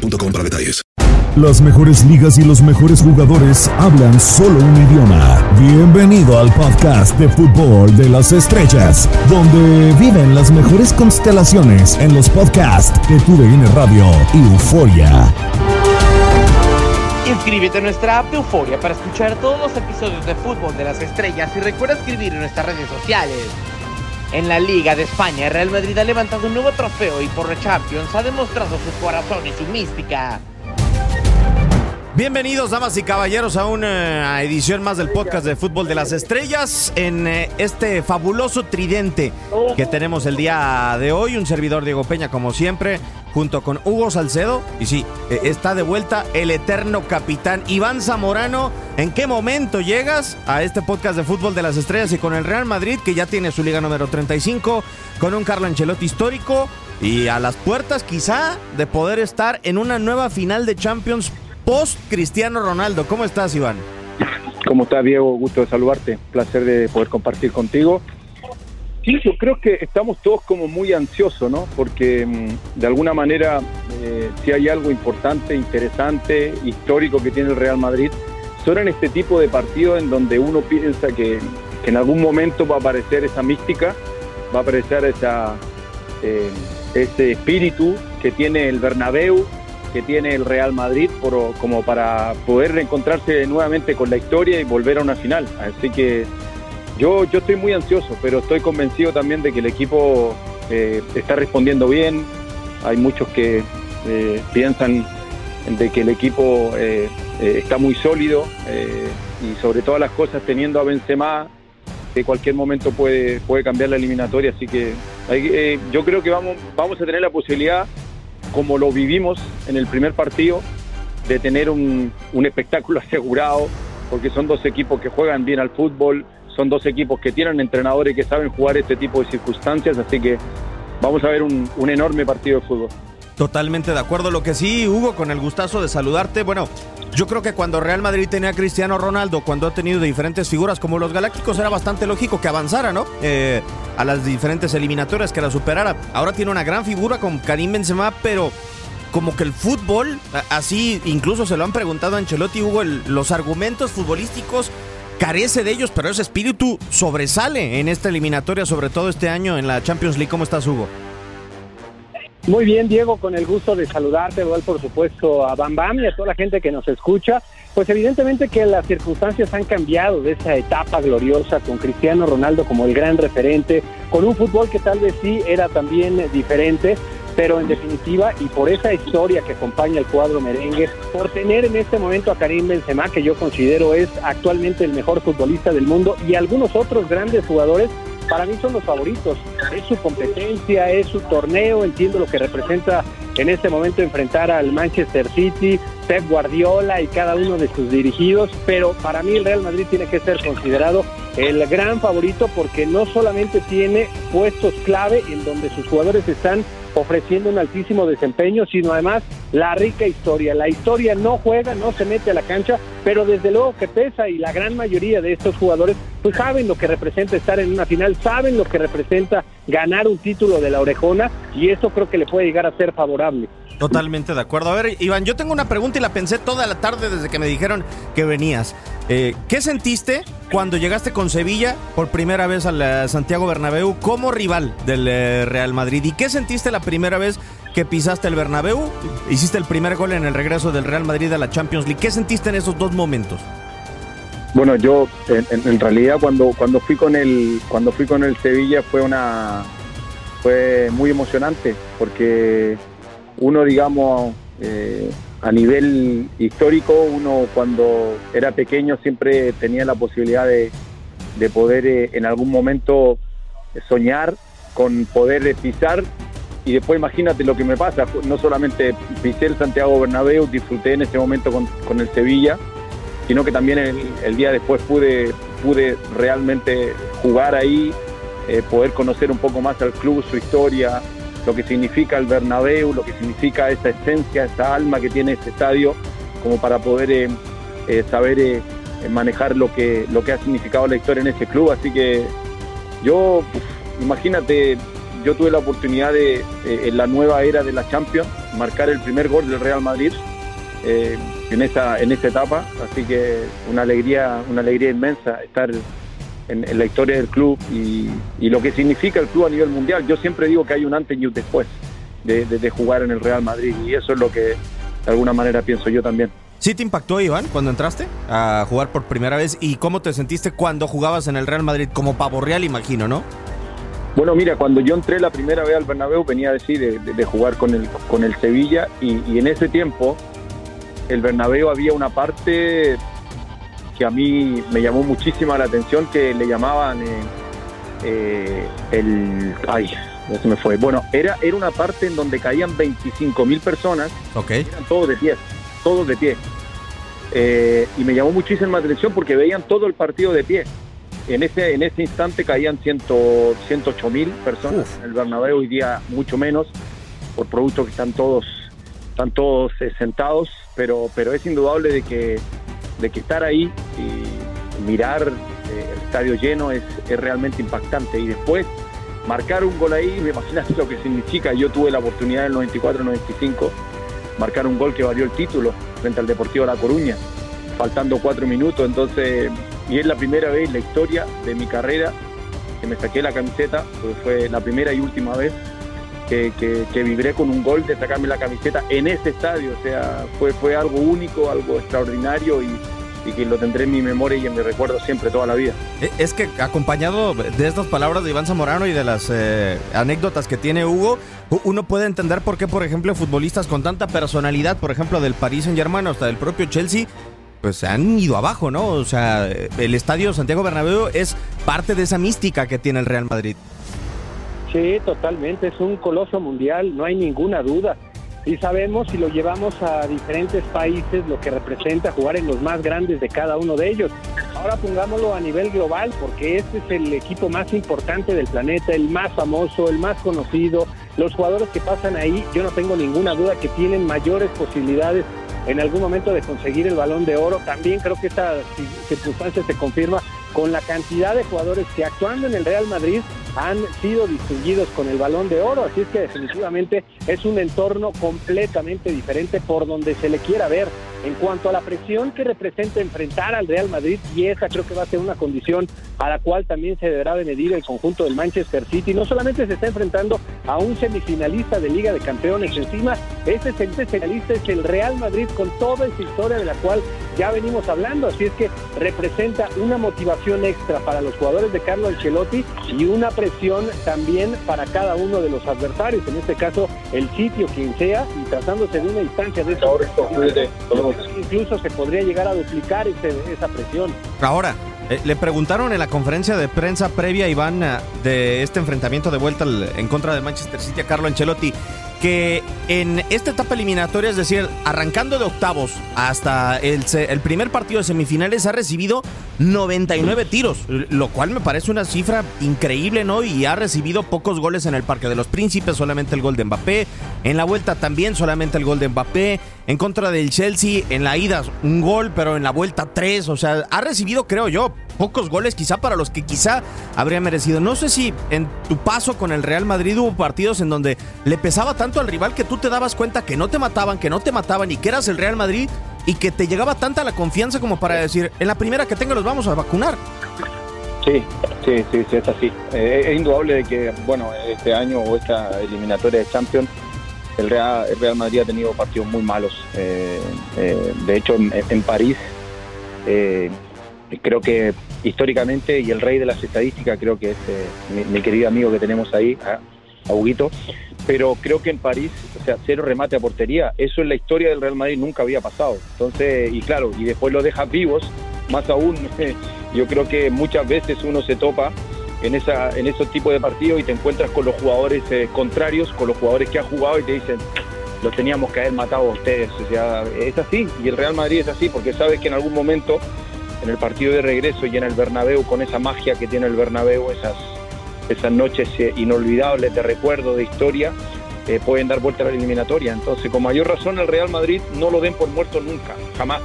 boostmobile.com para detalles. Las mejores ligas y los mejores jugadores hablan solo un idioma. Bienvenido al podcast de fútbol de las estrellas, donde viven las mejores constelaciones en los podcasts de TUDN Radio y Euforia. Inscríbete en nuestra app de Euforia para escuchar todos los episodios de fútbol de las estrellas y recuerda escribir en nuestras redes sociales. En la Liga de España, Real Madrid ha levantado un nuevo trofeo y por Champions ha demostrado su corazón y su mística. Bienvenidos, damas y caballeros, a una edición más del podcast de Fútbol de las Estrellas en eh, este fabuloso tridente que tenemos el día de hoy. Un servidor Diego Peña, como siempre, junto con Hugo Salcedo. Y sí, eh, está de vuelta el eterno capitán Iván Zamorano. ¿En qué momento llegas a este podcast de Fútbol de las Estrellas y con el Real Madrid, que ya tiene su liga número 35, con un Carlo Ancelotti histórico y a las puertas quizá de poder estar en una nueva final de Champions post Cristiano Ronaldo. ¿Cómo estás, Iván? ¿Cómo estás, Diego? Gusto de saludarte. Placer de poder compartir contigo. Sí, yo creo que estamos todos como muy ansiosos, ¿no? Porque mm, de alguna manera, eh, si hay algo importante, interesante, histórico que tiene el Real Madrid, son en este tipo de partidos en donde uno piensa que, que en algún momento va a aparecer esa mística, va a aparecer esa, eh, ese espíritu que tiene el Bernabéu, que tiene el Real Madrid por, como para poder reencontrarse nuevamente con la historia y volver a una final. Así que yo, yo estoy muy ansioso, pero estoy convencido también de que el equipo eh, está respondiendo bien. Hay muchos que eh, piensan de que el equipo eh, eh, está muy sólido eh, y sobre todas las cosas teniendo a Benzema que cualquier momento puede, puede cambiar la eliminatoria. Así que eh, yo creo que vamos, vamos a tener la posibilidad como lo vivimos en el primer partido, de tener un, un espectáculo asegurado, porque son dos equipos que juegan bien al fútbol, son dos equipos que tienen entrenadores que saben jugar este tipo de circunstancias, así que vamos a ver un, un enorme partido de fútbol. Totalmente de acuerdo. Lo que sí, Hugo, con el gustazo de saludarte. Bueno, yo creo que cuando Real Madrid tenía a Cristiano Ronaldo, cuando ha tenido diferentes figuras como los Galácticos, era bastante lógico que avanzara, ¿no? Eh, a las diferentes eliminatorias, que la superara. Ahora tiene una gran figura con Karim Benzema, pero como que el fútbol, así incluso se lo han preguntado a Ancelotti, Hugo, los argumentos futbolísticos carece de ellos, pero ese espíritu sobresale en esta eliminatoria, sobre todo este año en la Champions League. ¿Cómo estás, Hugo? Muy bien, Diego, con el gusto de saludarte, igual por supuesto a Bam Bam y a toda la gente que nos escucha. Pues evidentemente que las circunstancias han cambiado de esa etapa gloriosa con Cristiano Ronaldo como el gran referente, con un fútbol que tal vez sí era también diferente, pero en definitiva y por esa historia que acompaña el cuadro merengue, por tener en este momento a Karim Benzema, que yo considero es actualmente el mejor futbolista del mundo, y algunos otros grandes jugadores para mí son los favoritos. Es su competencia, es su torneo, entiendo lo que representa en este momento enfrentar al Manchester City, Pep Guardiola y cada uno de sus dirigidos, pero para mí el Real Madrid tiene que ser considerado el gran favorito porque no solamente tiene puestos clave en donde sus jugadores están ofreciendo un altísimo desempeño, sino además la rica historia. La historia no juega, no se mete a la cancha, pero desde luego que pesa y la gran mayoría de estos jugadores pues saben lo que representa estar en una final, saben lo que representa ganar un título de la orejona y eso creo que le puede llegar a ser favorable. Totalmente de acuerdo. A ver, Iván, yo tengo una pregunta y la pensé toda la tarde desde que me dijeron que venías. Eh, ¿Qué sentiste cuando llegaste con Sevilla por primera vez al Santiago Bernabéu como rival del eh, Real Madrid? ¿Y qué sentiste la primera vez que pisaste el Bernabéu? Hiciste el primer gol en el regreso del Real Madrid a la Champions League. ¿Qué sentiste en esos dos momentos? Bueno, yo en- en realidad cuando cuando fui con el cuando fui con el Sevilla fue una fue muy emocionante porque uno digamos eh, a nivel histórico uno cuando era pequeño siempre tenía la posibilidad de, de poder eh, en algún momento soñar con poder pisar. Y después imagínate lo que me pasa, no solamente pisé el Santiago Bernabéu, disfruté en ese momento con, el Sevilla, sino que también el, día después pude, pude realmente jugar ahí, eh, poder conocer un poco más al club, su historia, lo que significa el Bernabéu, lo que significa esa esencia, esa alma que tiene este estadio, como para poder eh, eh, saber manejar lo que, lo que ha significado la historia en ese club. Así que yo, imagínate, yo tuve la oportunidad de, eh, en la nueva era de la Champions, marcar el primer gol del Real Madrid eh, en, esa, en esa etapa, así que una alegría, una alegría inmensa estar en, la historia del club y, lo que significa el club a nivel mundial. Yo siempre digo que hay un antes y un después de, jugar en el Real Madrid y eso es lo que de alguna manera pienso yo también. ¿Sí te impactó, Iván, cuando entraste a jugar por primera vez? ¿Y cómo te sentiste cuando jugabas en el Real Madrid? Como pavo real, imagino, ¿no? Bueno, mira, cuando yo entré la primera vez al Bernabéu venía a decir de, jugar con el, con el Sevilla y, en ese tiempo el Bernabéu había una parte que a mí me llamó muchísima la atención que le llamaban eh, eh, el... Ay, ya se me fue. Bueno, era, era una parte en donde caían 25 mil personas. Ok. Eran todos de pie, todos de pie. Eh, y me llamó muchísima atención porque veían todo el partido de pie. En ese, en ese instante caían 108 mil personas. En el Bernabéu hoy día mucho menos, por producto que están todos, están todos eh, sentados, pero, pero es indudable de que, de que estar ahí y mirar eh, el estadio lleno es, es, realmente impactante. Y después marcar un gol ahí, me imaginas lo que significa. Yo tuve la oportunidad en el 94-95 marcar un gol que valió el título frente al Deportivo La Coruña, faltando cuatro minutos. Entonces y es la primera vez en la historia de mi carrera que me saqué la camiseta, porque fue la primera y última vez que, que, vibré con un gol de sacarme la camiseta en ese estadio. O sea, fue, fue algo único, algo extraordinario y, que lo tendré en mi memoria y en mi recuerdo siempre, toda la vida. E, es que acompañado de estas palabras de Iván Zamorano y de las eh, anécdotas que tiene Hugo, uno puede entender por qué, por ejemplo, futbolistas con tanta personalidad, por ejemplo, del Paris Saint Germain hasta del propio Chelsea, pues se han ido abajo, ¿no? O sea, el estadio Santiago Bernabéu es parte de esa mística que tiene el Real Madrid. Sí, totalmente, es un coloso mundial, no hay ninguna duda. Y sabemos si lo llevamos a diferentes países lo que representa jugar en los más grandes de cada uno de ellos. Ahora pongámoslo a nivel global porque este es el equipo más importante del planeta, el más famoso, el más conocido. Los jugadores que pasan ahí, yo no tengo ninguna duda que tienen mayores posibilidades en algún momento de conseguir el balón de oro. También creo que esta circunstancia se confirma con la cantidad de jugadores que actuando en el Real Madrid han sido distinguidos con el balón de oro, así es que definitivamente es un entorno completamente diferente por donde se le quiera ver en cuanto a la presión que representa enfrentar al Real Madrid y esa creo que va a ser una condición a la cual también se deberá de medir el conjunto del Manchester City. No solamente se está enfrentando a un semifinalista de Liga de Campeones, encima ese semifinalista es el Real Madrid con toda esa historia de la cual ya venimos hablando, así es que representa una motivación extra para los jugadores de Carlo Ancelotti y una presión también para cada uno de los adversarios, en este caso el sitio quien sea, y tratándose de una instancia de eso, incluso se podría llegar a duplicar esa presión. Ahora, eh, le preguntaron en la conferencia de prensa previa, Iván, eh, de este enfrentamiento de vuelta en contra del Manchester City a Carlo Ancelotti, que en esta etapa eliminatoria, es decir, arrancando de octavos hasta el, el, primer partido de semifinales, ha recibido 99 tiros, lo cual me parece una cifra increíble, ¿no? Y ha recibido pocos goles en el Parque de los Príncipes, solamente el gol de Mbappé, en la vuelta también solamente el gol de Mbappé, en contra del Chelsea, en la ida un gol, pero en la vuelta tres, o sea, ha recibido, creo yo, pocos goles quizá para los que quizá habría merecido. No sé si en tu paso con el Real Madrid hubo partidos en donde le pesaba tanto al rival que tú te dabas cuenta que no te mataban, que no te mataban y que eras el Real Madrid y que te llegaba tanta la confianza como para decir, en la primera que tenga los vamos a vacunar. Sí, sí, sí, sí es así. Eh, es indudable de que, bueno, este año o esta eliminatoria de Champions, el Real, Real Madrid ha tenido partidos muy malos. Eh, eh, de hecho, en, París, creo que históricamente, y el rey de las estadísticas creo que es mi, querido amigo que tenemos ahí, pero creo que en París, o sea, cero remate a portería, eso en la historia del Real Madrid nunca había pasado. Entonces, y claro, y después lo dejas vivos, más aún, yo creo que muchas veces uno se topa en, esa, en esos tipos de partidos y te encuentras con los jugadores eh, contrarios, con los jugadores que han jugado y te dicen, lo teníamos que haber matado a ustedes. O sea, es así, y el Real Madrid es así, porque sabes que en algún momento, en el partido de regreso y en el Bernabéu, con esa magia que tiene el Bernabéu, esas, esas noches inolvidables de recuerdo, de historia, eh, pueden dar vuelta a la eliminatoria. Entonces, con mayor razón, el Real Madrid no lo den por muerto nunca, jamás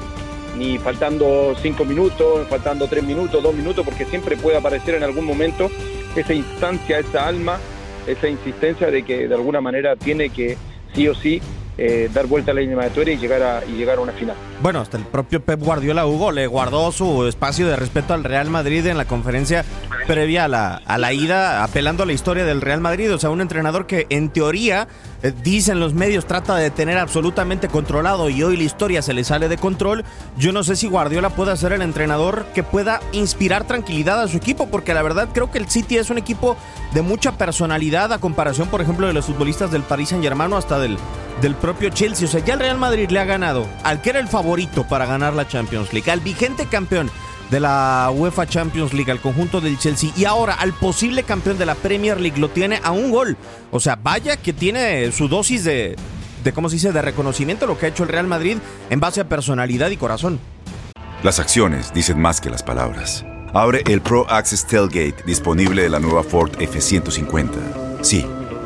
ni faltando cinco minutos, faltando tres minutos, dos minutos, porque siempre puede aparecer en algún momento esa instancia, esa alma, esa insistencia de que de alguna manera tiene que sí o sí eh, dar vuelta a la eliminatoria y llegar a, llegar a una final. Bueno, hasta el propio Pep Guardiola Hugo le guardó su espacio de respeto al Real Madrid en la conferencia previa a la, a la ida, apelando a la historia del Real Madrid. O sea, un entrenador que en teoría, eh, dicen los medios, trata de tener absolutamente controlado y hoy la historia se le sale de control. Yo no sé si Guardiola puede ser el entrenador que pueda inspirar tranquilidad a su equipo, porque la verdad creo que el City es un equipo de mucha personalidad a comparación, por ejemplo, de los futbolistas del Paris Saint Germain o hasta del del propio Chelsea. O sea, ya el Real Madrid le ha ganado al que era el favorito para ganar la Champions League, al vigente campeón de la UEFA Champions League, al conjunto del Chelsea, y ahora al posible campeón de la Premier League lo tiene a un gol. O sea, vaya que tiene su dosis de, de ¿cómo se dice?, de reconocimiento lo que ha hecho el Real Madrid en base a personalidad y corazón. Las acciones dicen más que las palabras. Abre el Pro Access Tailgate disponible de la nueva Ford F150. Sí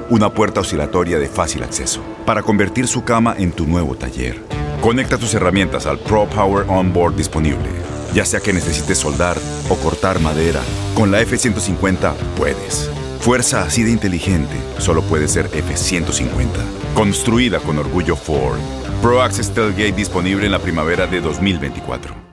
una puerta oscilatoria de fácil acceso para convertir su cama en tu nuevo taller. Conecta tus herramientas al Pro Power Onboard disponible. Ya sea que necesites soldar o cortar madera, con la F-150 puedes. Fuerza así de inteligente solo puede ser F-150. Construida con orgullo Ford. Pro Access Tailgate disponible en la primavera de 2024.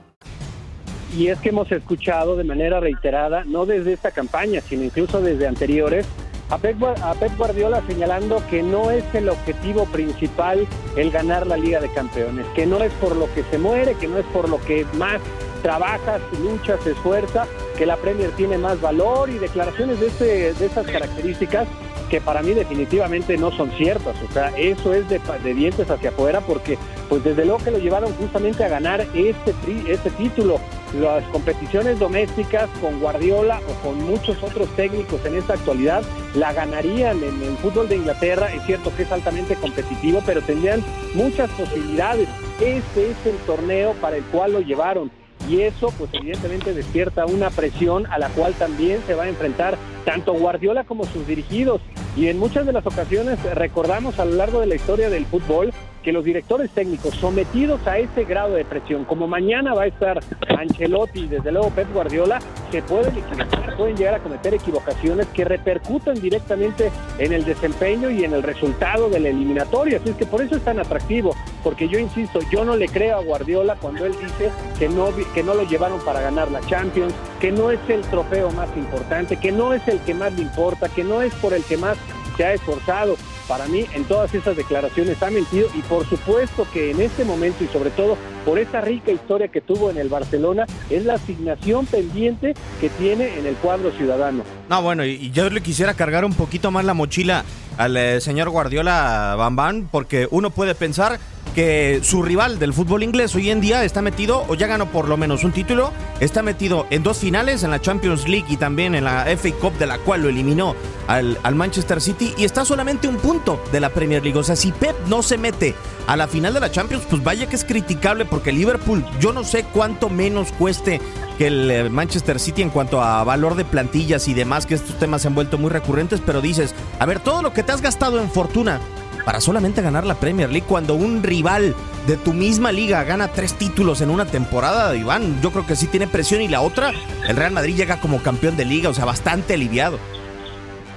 Y es que hemos escuchado de manera reiterada, no desde esta campaña, sino incluso desde anteriores, a Pep, Guardiola señalando que no es el objetivo principal el ganar la Liga de Campeones, que no es por lo que se muere, que no es por lo que más trabaja, lucha, se esfuerza, que la Premier tiene más valor y declaraciones de, este, de esas características que para mí definitivamente no son ciertas. O sea, eso es de, dientes hacia afuera porque pues desde luego que lo llevaron justamente a ganar este, este título. Las competiciones domésticas con Guardiola o con muchos otros técnicos en esta actualidad la ganarían en el fútbol de Inglaterra. Es cierto que es altamente competitivo, pero tendrían muchas posibilidades. Este es el torneo para el cual lo llevaron y eso pues evidentemente despierta una presión a la cual también se va a enfrentar tanto Guardiola como sus dirigidos. Y en muchas de las ocasiones recordamos a lo largo de la historia del fútbol que los directores técnicos sometidos a ese grado de presión, como mañana va a estar Ancelotti y desde luego Pep Guardiola, se pueden equivocar, pueden llegar a cometer equivocaciones que repercuten directamente en el desempeño y en el resultado de la eliminatoria. Así es que por eso es tan atractivo, porque yo insisto, yo no le creo a Guardiola cuando él dice que no, que no lo llevaron para ganar la Champions, que no es el trofeo más importante, que no es el que más le importa, que no es por el que más se ha esforzado para mí en todas esas declaraciones ha mentido y por supuesto que en este momento y sobre todo por esa rica historia que tuvo en el Barcelona es la asignación pendiente que tiene en el cuadro ciudadano. No, bueno, y yo le quisiera cargar un poquito más la mochila al eh, señor Guardiola Bambán porque uno puede pensar que su rival del fútbol inglés hoy en día está metido, o ya ganó por lo menos un título, está metido en dos finales, en la Champions League y también en la FA Cup, de la cual lo eliminó al, Manchester City, y está solamente un punto de la Premier League. O sea, si Pep no se mete a la final de la Champions, pues vaya que es criticable, porque Liverpool, yo no sé cuánto menos cueste que el eh, Manchester City en cuanto a valor de plantillas y demás, que estos temas se han vuelto muy recurrentes, pero dices, a ver, todo lo que te has gastado en fortuna para solamente ganar la Premier League cuando un rival de tu misma liga gana tres títulos en una temporada, Iván, yo creo que sí tiene presión y la otra, el Real Madrid llega como campeón de liga, o sea, bastante aliviado.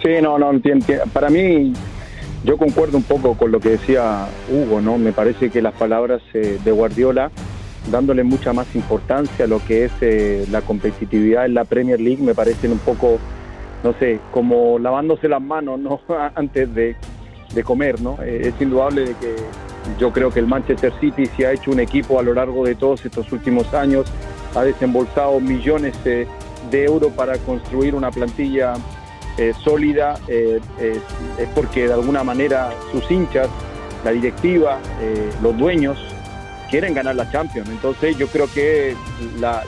Sí, no, no, entiendo. Para mí, yo concuerdo un poco con lo que decía Hugo, ¿no? Me parece que las palabras eh, de Guardiola, dándole mucha más importancia a lo que es eh, la competitividad en la Premier League, me parecen un poco, no sé, como lavándose las manos, ¿no? Antes de, de comer, ¿no? Eh, es indudable de que yo creo que el Manchester City se ha hecho un equipo a lo largo de todos estos últimos años, ha desembolsado millones de euros para construir una plantilla eh, sólida, eh, es, porque de alguna manera sus hinchas, la directiva, los dueños quieren ganar la Champions. Entonces yo creo que la,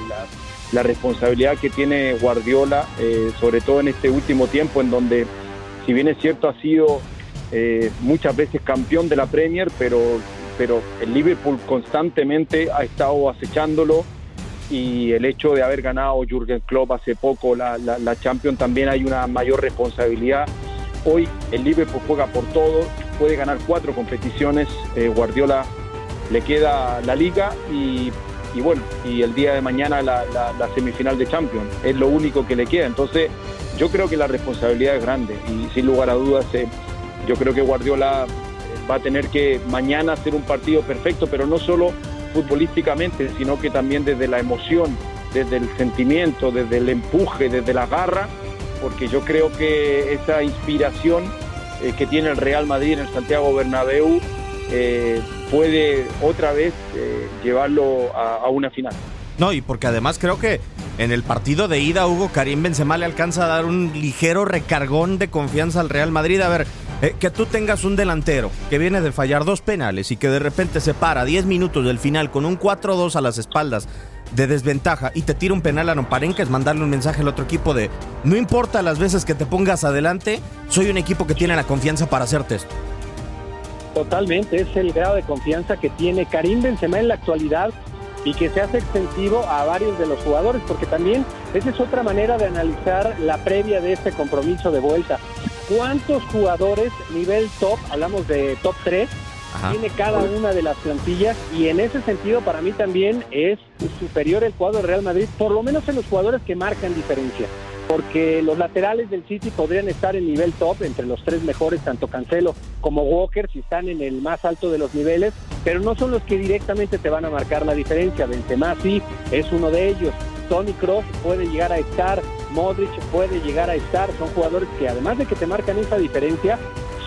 responsabilidad que tiene Guardiola, eh, sobre todo en este último tiempo en donde, si bien es cierto, ha sido eh, muchas veces campeón de la Premier, pero, pero el Liverpool constantemente ha estado acechándolo y el hecho de haber ganado Jürgen Klopp hace poco la, la, Champions también hay una mayor responsabilidad. Hoy el Liverpool juega por todo, puede ganar cuatro competiciones, eh, Guardiola le queda la liga y, bueno, y el día de mañana la, semifinal de Champions, es lo único que le queda. Entonces yo creo que la responsabilidad es grande y sin lugar a dudas eh, yo creo que Guardiola va a tener que mañana hacer un partido perfecto, pero no solo futbolísticamente, sino que también desde la emoción, desde el sentimiento, desde el empuje, desde la garra, porque yo creo que esa inspiración eh, que tiene el Real Madrid en el Santiago Bernabéu eh, puede otra vez eh, llevarlo a, una final. No, y porque además creo que en el partido de ida Hugo Karim Benzema le alcanza a dar un ligero recargón de confianza al Real Madrid. A ver, eh, que tú tengas un delantero que viene de fallar dos penales y que de repente se para 10 minutos del final con un 4-2 a las espaldas de desventaja y te tira un penal a Nomparenca es mandarle un mensaje al otro equipo de no importa las veces que te pongas adelante, soy un equipo que tiene la confianza para hacerte esto. Totalmente, es el grado de confianza que tiene Karim Benzema en la actualidad y que se hace extensivo a varios de los jugadores, porque también esa es otra manera de analizar la previa de este compromiso de vuelta cuántos jugadores nivel top, hablamos de top 3, tiene cada una de las plantillas y en ese sentido para mí también es superior el cuadro de Real Madrid, por lo menos en los jugadores que marcan diferencia, porque los laterales del City podrían estar en nivel top entre los tres mejores, tanto Cancelo como Walker, si están en el más alto de los niveles, pero no son los que directamente te van a marcar la diferencia. Benzema sí es uno de ellos. Tony Cross puede llegar a estar, Modric puede llegar a estar, son jugadores que además de que te marcan esa diferencia,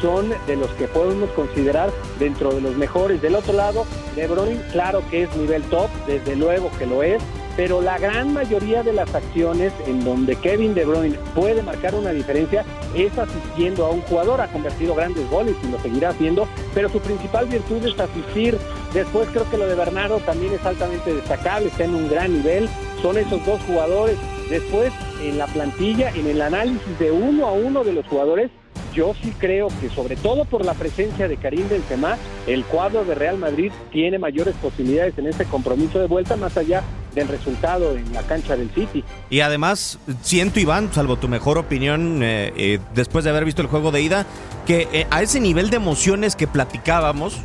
son de los que podemos considerar dentro de los mejores. Del otro lado, De Bruyne, claro que es nivel top, desde luego que lo es, pero la gran mayoría de las acciones en donde Kevin De Bruyne puede marcar una diferencia es asistiendo a un jugador, ha convertido grandes goles y lo seguirá haciendo, pero su principal virtud es asistir. Después creo que lo de Bernardo también es altamente destacable, está en un gran nivel, son esos dos jugadores. Después en la plantilla, en el análisis de uno a uno de los jugadores, yo sí creo que sobre todo por la presencia de Karim Benzema, el cuadro de Real Madrid tiene mayores posibilidades en este compromiso de vuelta más allá del resultado en la cancha del City. Y además, siento, Iván, salvo tu mejor opinión, eh, eh, después de haber visto el juego de ida, que eh, a ese nivel de emociones que platicábamos,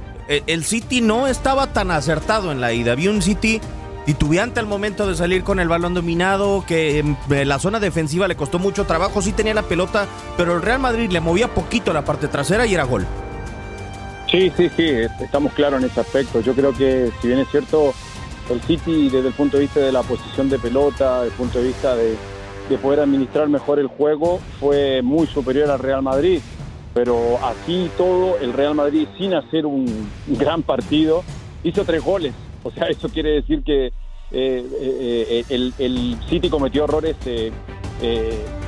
el City no estaba tan acertado en la ida. Había un City titubeante al momento de salir con el balón dominado, que en la zona defensiva le costó mucho trabajo, sí tenía la pelota, pero el Real Madrid le movía poquito la parte trasera y era gol. Sí, sí, sí, estamos claros en ese aspecto. Yo creo que, si bien es cierto, el City desde el punto de vista de la posición de pelota, desde el punto de vista de, poder administrar mejor el juego, fue muy superior al Real Madrid. Pero así todo, el Real Madrid, sin hacer un gran partido, hizo tres goles. O sea, eso quiere decir que eh, eh, el, City cometió errores eh,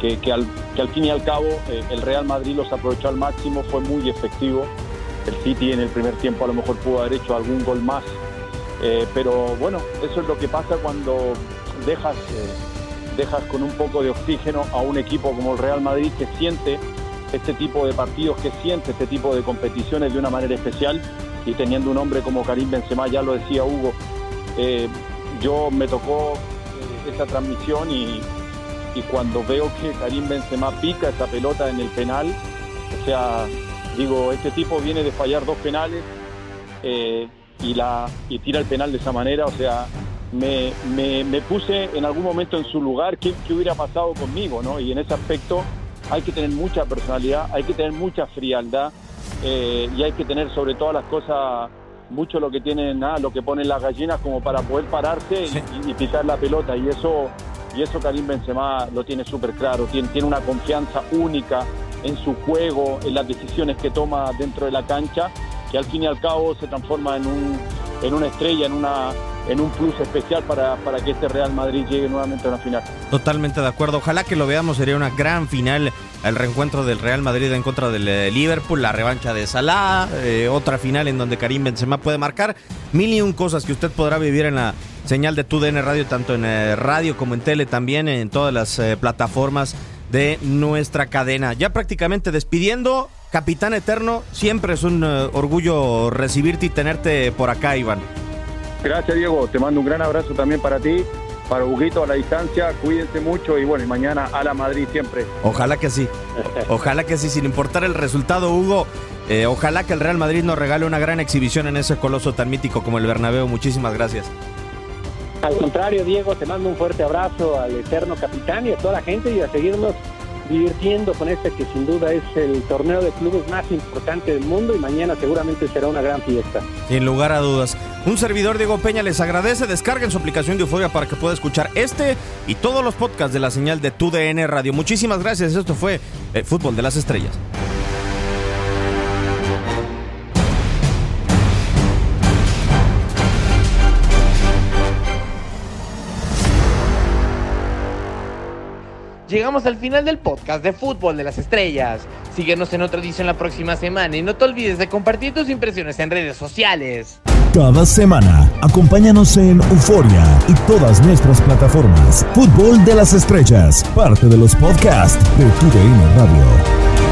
que, al, que, al, fin y al cabo el Real Madrid los aprovechó al máximo, fue muy efectivo. El City en el primer tiempo a lo mejor pudo haber hecho algún gol más eh, pero bueno, eso es lo que pasa cuando dejas, eh, dejas con un poco de oxígeno a un equipo como el Real Madrid que siente este tipo de partidos, que siente este tipo de competiciones de una manera especial y teniendo un hombre como Karim Benzema, ya lo decía Hugo, eh, yo me tocó esa transmisión y, y, cuando veo que Karim Benzema pica esa pelota en el penal, o sea, digo, este tipo viene de fallar dos penales, y, la, y tira el penal de esa manera, o sea, me, me, puse en algún momento en su lugar, ¿qué, ¿qué, hubiera pasado conmigo? ¿no? Y en ese aspecto hay que tener mucha personalidad, hay que tener mucha frialdad eh, y hay que tener sobre todas las cosas mucho lo que tienen, nada, lo que ponen las gallinas como para poder pararse y, y, picar la pelota. Y eso y eso Karim Benzema lo tiene súper claro, tiene, tiene una confianza única en su juego, en las decisiones que toma dentro de la cancha que al fin y al cabo se transforma en, un, en una estrella, en, una, en un plus especial para, para que este Real Madrid llegue nuevamente a una final. Totalmente de acuerdo. Ojalá que lo veamos. Sería una gran final. El reencuentro del Real Madrid en contra del eh, Liverpool, la revancha de Salah, eh, otra final en donde Karim Benzema puede marcar mil y un cosas que usted podrá vivir en la señal de TUDN Radio, tanto en eh, radio como en tele también, en todas las plataformas de nuestra cadena. Ya prácticamente despidiendo, Capitán Eterno, siempre es un orgullo recibirte y tenerte por acá, Iván. Gracias, Diego. Te mando un gran abrazo también para ti, para Huguito a la distancia. Cuídense mucho y bueno, y mañana a la Madrid siempre. Ojalá que sí. Ojalá que sí, sin importar el resultado, Hugo. Eh, ojalá que el Real Madrid nos regale una gran exhibición en ese coloso tan mítico como el Bernabéu. Muchísimas gracias. Al contrario, Diego, te mando un fuerte abrazo al eterno capitán y a toda la gente y a seguirnos divirtiendo con este que sin duda es el torneo de clubes más importante del mundo y mañana seguramente será una gran fiesta. Sin lugar a dudas. Un servidor Diego Peña les agradece. Descarguen su aplicación de Euforia para que pueda escuchar este y todos los podcasts de la señal de TUDN Radio. Muchísimas gracias. Esto fue eh, Fútbol de las Estrellas. Llegamos al final del podcast de Fútbol de las Estrellas. Síguenos en otra edición la próxima semana y no te olvides de compartir tus impresiones en redes sociales. Cada semana, acompáñanos en Euforia y todas nuestras plataformas. Fútbol de las Estrellas, parte de los podcasts de TUDN Radio.